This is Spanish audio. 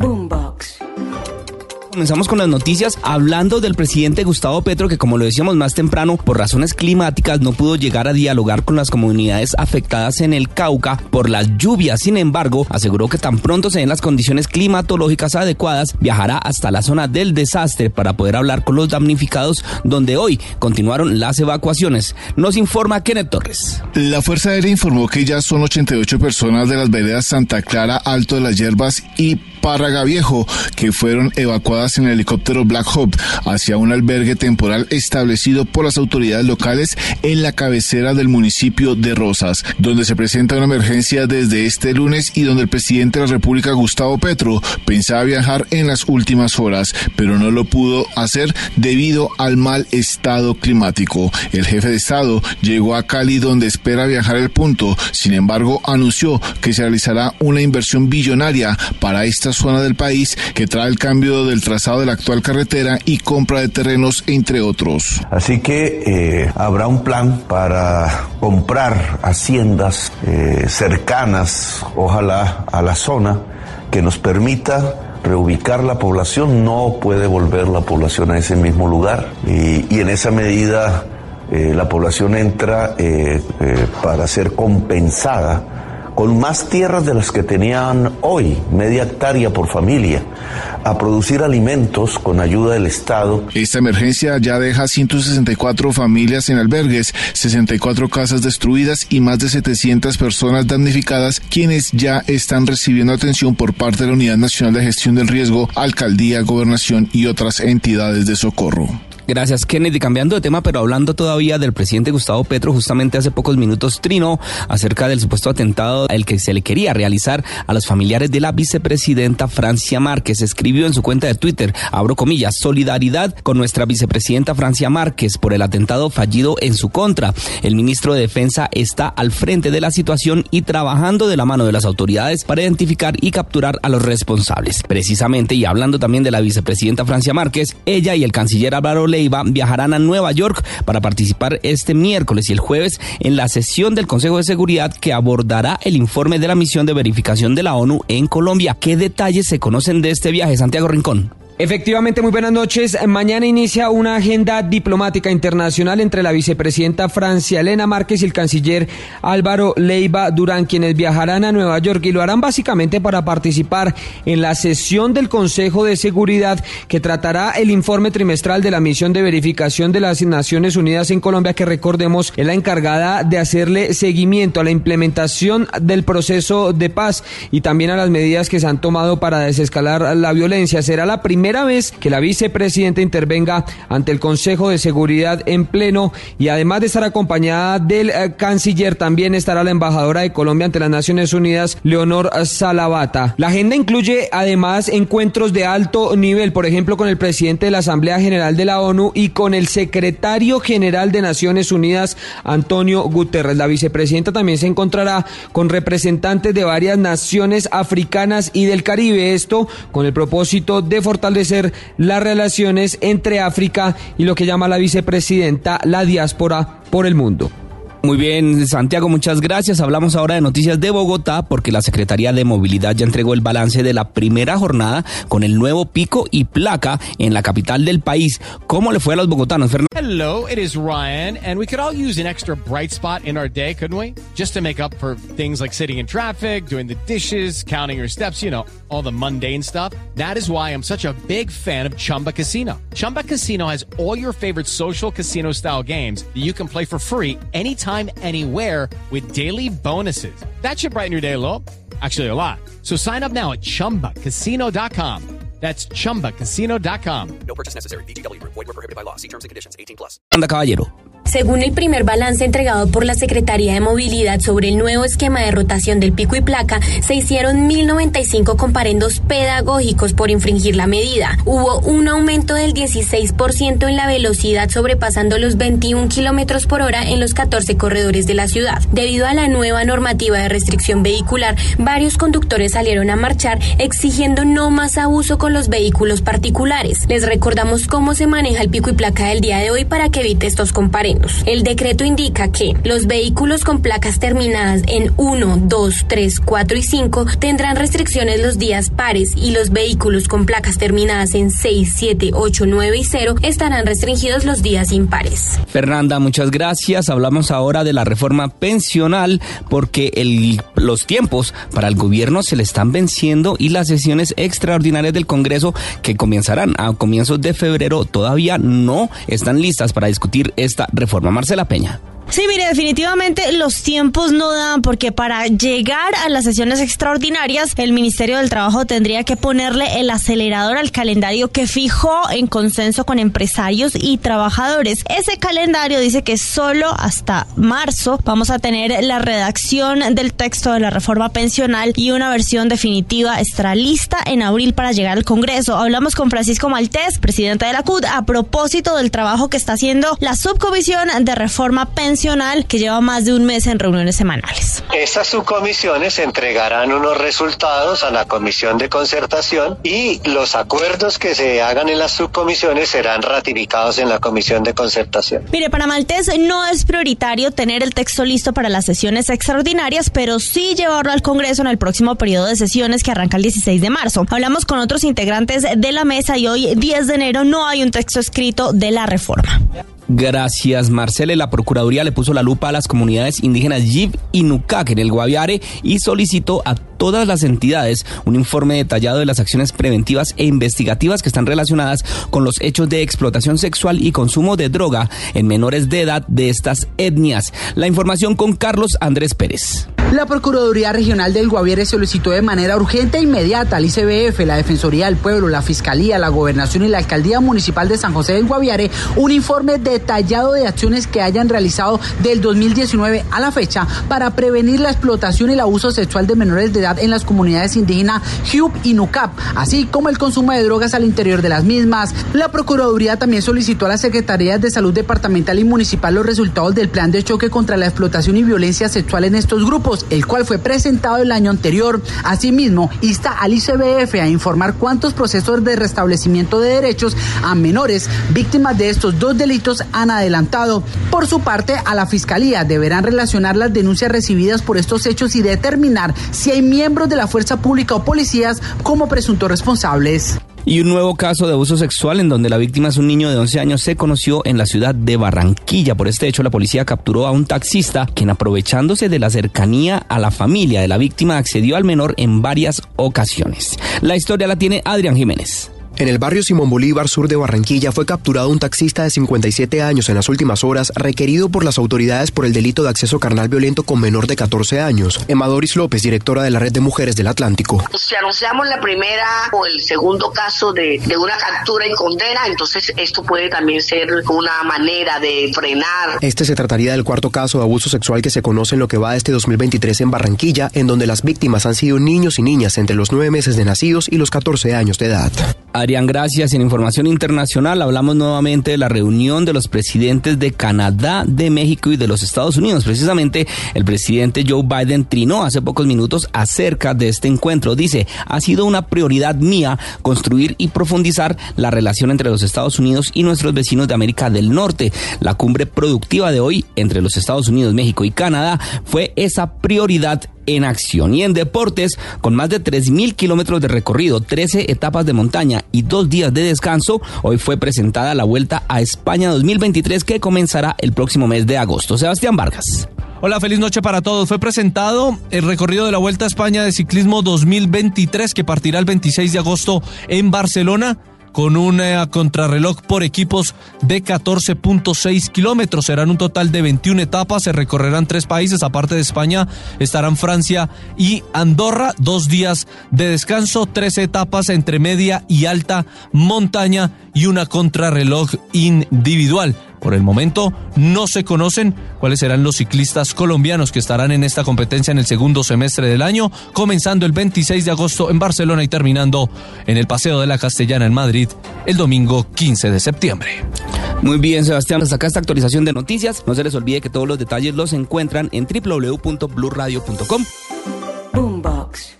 Boombox. Comenzamos con las noticias hablando del presidente Gustavo Petro que como lo decíamos más temprano por razones climáticas no pudo llegar a dialogar con las comunidades afectadas en el Cauca por las lluvias. Sin embargo, aseguró que tan pronto se den las condiciones climatológicas adecuadas viajará hasta la zona del desastre para poder hablar con los damnificados donde hoy continuaron las evacuaciones. Nos informa Kenneth Torres. La Fuerza Aérea informó que ya son 88 personas de las veredas Santa Clara, Alto de las Hierbas y Párraga Viejo que fueron evacuadas en el helicóptero Black Hawk hacia un albergue temporal establecido por las autoridades locales en la cabecera del municipio de Rosas, donde se presenta una emergencia desde este lunes y donde el presidente de la República Gustavo Petro pensaba viajar en las últimas horas, pero no lo pudo hacer debido al mal estado climático. El jefe de Estado llegó a Cali donde espera viajar el punto, sin embargo anunció que se realizará una inversión billonaria para esta zona del país que trae el cambio del trazado de la actual carretera y compra de terrenos, entre otros. Así que eh, habrá un plan para comprar haciendas eh, cercanas, ojalá, a la zona, que nos permita reubicar la población, no puede volver la población a ese mismo lugar y, y en esa medida eh, la población entra para ser compensada con más tierras de las que tenían hoy, media hectárea por familia, a producir alimentos con ayuda del Estado. Esta emergencia ya deja 164 familias en albergues, 64 casas destruidas y más de 700 personas damnificadas, quienes ya están recibiendo atención por parte de la Unidad Nacional de Gestión del Riesgo, Alcaldía, Gobernación y otras entidades de socorro. Gracias, Kennedy. Cambiando de tema, pero hablando todavía del presidente Gustavo Petro, justamente hace pocos minutos trinó acerca del supuesto atentado al que se le quería realizar a los familiares de la vicepresidenta Francia Márquez. Escribió en su cuenta de Twitter, abro comillas, solidaridad con nuestra vicepresidenta Francia Márquez por el atentado fallido en su contra. El ministro de Defensa está al frente de la situación y trabajando de la mano de las autoridades para identificar y capturar a los responsables. Precisamente, y hablando también de la vicepresidenta Francia Márquez, ella y el canciller Álvaro Leiva viajarán a Nueva York para participar este miércoles y el jueves en la sesión del Consejo de Seguridad que abordará el informe de la misión de verificación de la ONU en Colombia. ¿Qué detalles se conocen de este viaje, Santiago Rincón? Efectivamente, muy buenas noches. Mañana inicia una agenda diplomática internacional entre la vicepresidenta Francia Elena Márquez y el canciller Álvaro Leiva Durán, quienes viajarán a Nueva York y lo harán básicamente para participar en la sesión del Consejo de Seguridad que tratará el informe trimestral de la misión de verificación de las Naciones Unidas en Colombia, que recordemos es la encargada de hacerle seguimiento a la implementación del proceso de paz y también a las medidas que se han tomado para desescalar la violencia. Será la primera vez que la vicepresidenta intervenga ante el Consejo de Seguridad en pleno y además de estar acompañada del eh, canciller, también estará la embajadora de Colombia ante las Naciones Unidas, Leonor Salavata. La agenda incluye además encuentros de alto nivel, por ejemplo, con el presidente de la Asamblea General de la ONU y con el secretario general de Naciones Unidas, Antonio Guterres. La vicepresidenta también se encontrará con representantes de varias naciones africanas y del Caribe, esto con el propósito de fortalecer las relaciones entre África y lo que llama la vicepresidenta la diáspora por el mundo. Muy bien, Santiago, muchas gracias. Hablamos ahora de noticias de Bogotá porque la Secretaría de Movilidad ya entregó el balance de la primera jornada con el nuevo pico y placa en la capital del país. ¿Cómo le fue a los bogotanos, Fernando? Hello, it is Ryan, and we could all use an extra bright spot in our day, couldn't we? Just to make up for things like sitting in traffic, doing the dishes, counting your steps, you know, all the mundane stuff. That is why I'm such a big fan of Chumba Casino. Chumba Casino has all your favorite social casino style games that you can play for free anytime anytime, anywhere with daily bonuses. That should brighten your day a little. Actually, a lot. So sign up now at chumbacasino.com. That's chumbacasino.com. No purchase necessary. BGW. Void were prohibited by law. See terms and conditions. 18 plus. the caballero. Según el primer balance entregado por la Secretaría de Movilidad sobre el nuevo esquema de rotación del pico y placa, se hicieron 1.095 comparendos pedagógicos por infringir la medida. Hubo un aumento del 16% en la velocidad sobrepasando los 21 kilómetros por hora en los 14 corredores de la ciudad. Debido a la nueva normativa de restricción vehicular, varios conductores salieron a marchar exigiendo no más abuso con los vehículos particulares. Les recordamos cómo se maneja el pico y placa del día de hoy para que evite estos comparendos. El decreto indica que los vehículos con placas terminadas en 1, 2, 3, 4 y 5 tendrán restricciones los días pares y los vehículos con placas terminadas en 6, 7, 8, 9 y 0 estarán restringidos los días impares. Fernanda, muchas gracias. Hablamos ahora de la reforma pensional porque los tiempos para el gobierno se le están venciendo y las sesiones extraordinarias del Congreso que comenzarán a comienzos de febrero todavía no están listas para discutir esta reforma forma Marcela Peña. Sí, mire, definitivamente los tiempos no dan porque para llegar a las sesiones extraordinarias el Ministerio del Trabajo tendría que ponerle el acelerador al calendario que fijó en consenso con empresarios y trabajadores. Ese calendario dice que solo hasta marzo vamos a tener la redacción del texto de la reforma pensional y una versión definitiva estará lista en abril para llegar al Congreso. Hablamos con Francisco Maltés, presidente de la CUD, a propósito del trabajo que está haciendo la subcomisión de reforma pensional que lleva más de un mes en reuniones semanales. Estas subcomisiones entregarán unos resultados a la comisión de concertación y los acuerdos que se hagan en las subcomisiones serán ratificados en la comisión de concertación. Mire, para Maltés no es prioritario tener el texto listo para las sesiones extraordinarias, pero sí llevarlo al Congreso en el próximo periodo de sesiones que arranca el 16 de marzo. Hablamos con otros integrantes de la mesa y hoy, 10 de enero, no hay un texto escrito de la reforma. Gracias, Marcele. La Procuraduría le puso la lupa a las comunidades indígenas Yib y Nucac en el Guaviare y solicitó a todas las entidades un informe detallado de las acciones preventivas e investigativas que están relacionadas con los hechos de explotación sexual y consumo de droga en menores de edad de estas etnias. La información con Carlos Andrés Pérez. La Procuraduría Regional del Guaviare solicitó de manera urgente e inmediata al ICBF, la Defensoría del Pueblo, la Fiscalía, la Gobernación y la Alcaldía Municipal de San José del Guaviare un informe detallado de acciones que hayan realizado del 2019 a la fecha para prevenir la explotación y el abuso sexual de menores de edad en las comunidades indígenas Hiup y Nucap, así como el consumo de drogas al interior de las mismas. La Procuraduría también solicitó a las Secretarías de Salud Departamental y Municipal los resultados del plan de choque contra la explotación y violencia sexual en estos grupos el cual fue presentado el año anterior. Asimismo, insta al ICBF a informar cuántos procesos de restablecimiento de derechos a menores víctimas de estos dos delitos han adelantado. Por su parte, a la Fiscalía deberán relacionar las denuncias recibidas por estos hechos y determinar si hay miembros de la fuerza pública o policías como presuntos responsables. Y un nuevo caso de abuso sexual en donde la víctima es un niño de 11 años se conoció en la ciudad de Barranquilla. Por este hecho, la policía capturó a un taxista quien aprovechándose de la cercanía a la familia de la víctima accedió al menor en varias ocasiones. La historia la tiene Adrián Jiménez. En el barrio Simón Bolívar, sur de Barranquilla, fue capturado un taxista de 57 años en las últimas horas, requerido por las autoridades por el delito de acceso carnal violento con menor de 14 años. Emma Doris López, directora de la Red de Mujeres del Atlántico. Si anunciamos la primera o el segundo caso de, de una captura y condena, entonces esto puede también ser una manera de frenar. Este se trataría del cuarto caso de abuso sexual que se conoce en lo que va este 2023 en Barranquilla, en donde las víctimas han sido niños y niñas entre los 9 meses de nacidos y los 14 años de edad. Adrián, gracias. En información internacional hablamos nuevamente de la reunión de los presidentes de Canadá, de México y de los Estados Unidos. Precisamente el presidente Joe Biden trinó hace pocos minutos acerca de este encuentro. Dice, ha sido una prioridad mía construir y profundizar la relación entre los Estados Unidos y nuestros vecinos de América del Norte. La cumbre productiva de hoy entre los Estados Unidos, México y Canadá fue esa prioridad en acción. Y en deportes, con más de 3.000 kilómetros de recorrido, 13 etapas de montaña y dos días de descanso, hoy fue presentada la Vuelta a España 2023 que comenzará el próximo mes de agosto. Sebastián Vargas. Hola, feliz noche para todos. Fue presentado el recorrido de la Vuelta a España de Ciclismo 2023 que partirá el 26 de agosto en Barcelona con una contrarreloj por equipos de 14.6 kilómetros. Serán un total de 21 etapas. Se recorrerán tres países. Aparte de España, estarán Francia y Andorra. Dos días de descanso, tres etapas entre media y alta montaña y una contrarreloj individual. Por el momento no se conocen cuáles serán los ciclistas colombianos que estarán en esta competencia en el segundo semestre del año, comenzando el 26 de agosto en Barcelona y terminando en el Paseo de la Castellana en Madrid el domingo 15 de septiembre. Muy bien, Sebastián, hasta acá esta actualización de noticias. No se les olvide que todos los detalles los encuentran en www.bluradio.com. Boombox.